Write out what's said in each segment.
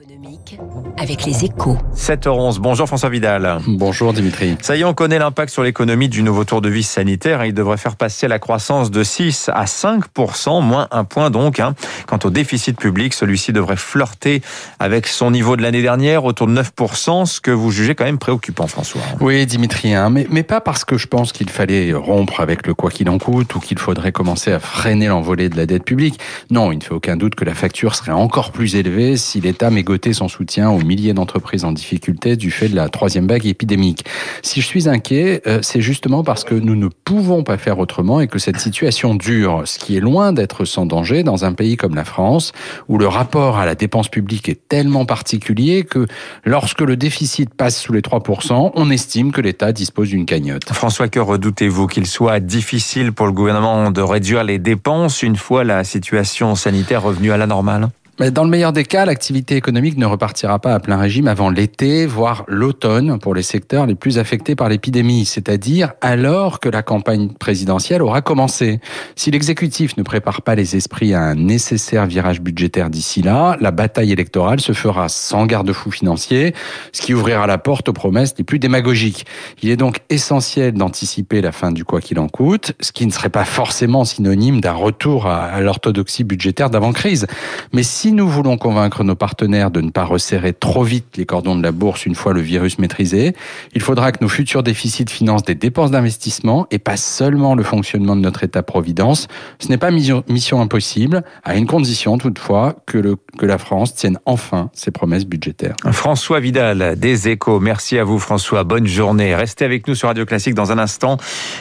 économique avec les échos. 7h11. Bonjour François Vidal. Bonjour Dimitri. Ça y est, on connaît l'impact sur l'économie du nouveau tour de vis sanitaire. Il devrait faire passer la croissance de 6 à 5% moins un point donc. hein. Quant au déficit public, celui-ci devrait flirter avec son niveau de l'année dernière, autour de 9% ce que vous jugez quand même préoccupant, François. Oui, Dimitri, hein, mais, mais pas parce que je pense qu'il fallait rompre avec le quoi qu'il en coûte ou qu'il faudrait commencer à freiner l'envolée de la dette publique. Non, il ne fait aucun doute que la facture serait encore plus élevée si l'État mégotait son soutien aux milliers d'entreprises en difficulté du fait de la troisième vague épidémique. Si je suis inquiet, euh, c'est justement parce que nous ne pouvons pas faire autrement et que cette situation dure, ce qui est loin d'être sans danger dans un pays comme la France, où le rapport à la dépense publique est tellement particulier que lorsque le déficit passe sous les 3%, on estime que l'État dispose d'une cagnotte. François, que redoutez-vous qu'il soit difficile pour le gouvernement de réduire les dépenses une fois la situation sanitaire revenue à la normale? Dans le meilleur des cas, l'activité économique ne repartira pas à plein régime avant l'été, voire l'automne pour les secteurs les plus affectés par l'épidémie, c'est-à-dire alors que la campagne présidentielle aura commencé. Si l'exécutif ne prépare pas les esprits à un nécessaire virage budgétaire d'ici là, la bataille électorale se fera sans garde-fou financier, ce qui ouvrira la porte aux promesses les plus démagogiques. Il est donc essentiel d'anticiper la fin du quoi qu'il en coûte, ce qui ne serait pas forcément synonyme d'un retour à, l'orthodoxie budgétaire d'avant-crise. Mais si nous voulons convaincre nos partenaires de ne pas resserrer trop vite les cordons de la bourse une fois le virus maîtrisé, il faudra que nos futurs déficits financent des dépenses d'investissement et pas seulement le fonctionnement de notre État-providence. Ce n'est pas mission, impossible, à une condition toutefois que la France tienne enfin ses promesses budgétaires. François Vidal des Échos. Merci à vous François. Bonne journée. Restez avec nous sur Radio Classique dans un instant.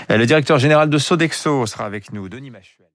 Le directeur général de Sodexo sera avec nous, Denis Machuel.